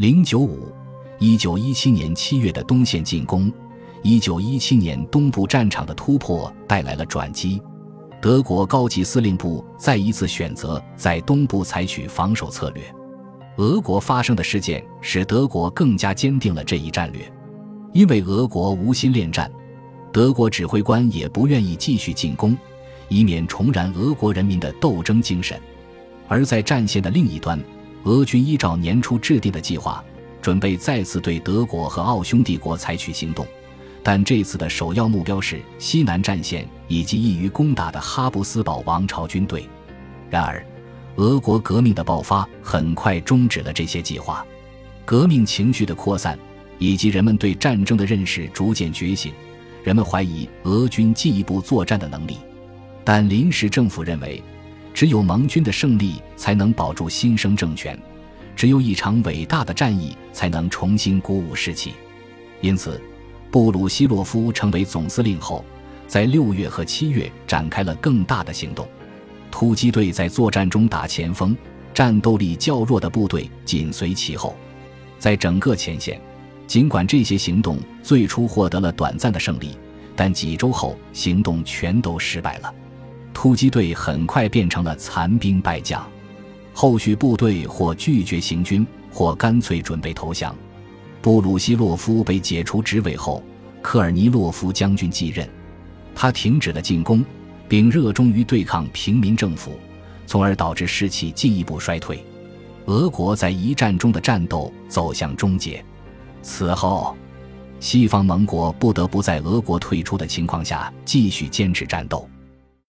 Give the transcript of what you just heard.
零九五，一九一七年七月的东线进攻，一九一七年东部战场的突破带来了转机。德国高级司令部再一次选择在东部采取防守策略。俄国发生的事件使德国更加坚定了这一战略，因为俄国无心恋战，德国指挥官也不愿意继续进攻，以免重燃俄国人民的斗争精神。而在战线的另一端。俄军依照年初制定的计划，准备再次对德国和奥匈帝国采取行动，但这次的首要目标是西南战线以及易于攻打的哈布斯堡王朝军队。然而，俄国革命的爆发很快终止了这些计划。革命情绪的扩散以及人们对战争的认识逐渐觉醒，人们怀疑俄军进一步作战的能力，但临时政府认为。只有盟军的胜利才能保住新生政权，只有一场伟大的战役才能重新鼓舞士气。因此，布鲁希洛夫成为总司令后，在六月和七月展开了更大的行动。突击队在作战中打前锋，战斗力较弱的部队紧随其后。在整个前线，尽管这些行动最初获得了短暂的胜利，但几周后行动全都失败了。突击队很快变成了残兵败将，后续部队或拒绝行军，或干脆准备投降。布鲁西洛夫被解除职位后，科尔尼洛夫将军继任，他停止了进攻，并热衷于对抗平民政府，从而导致士气进一步衰退。俄国在一战中的战斗走向终结。此后，西方盟国不得不在俄国退出的情况下继续坚持战斗。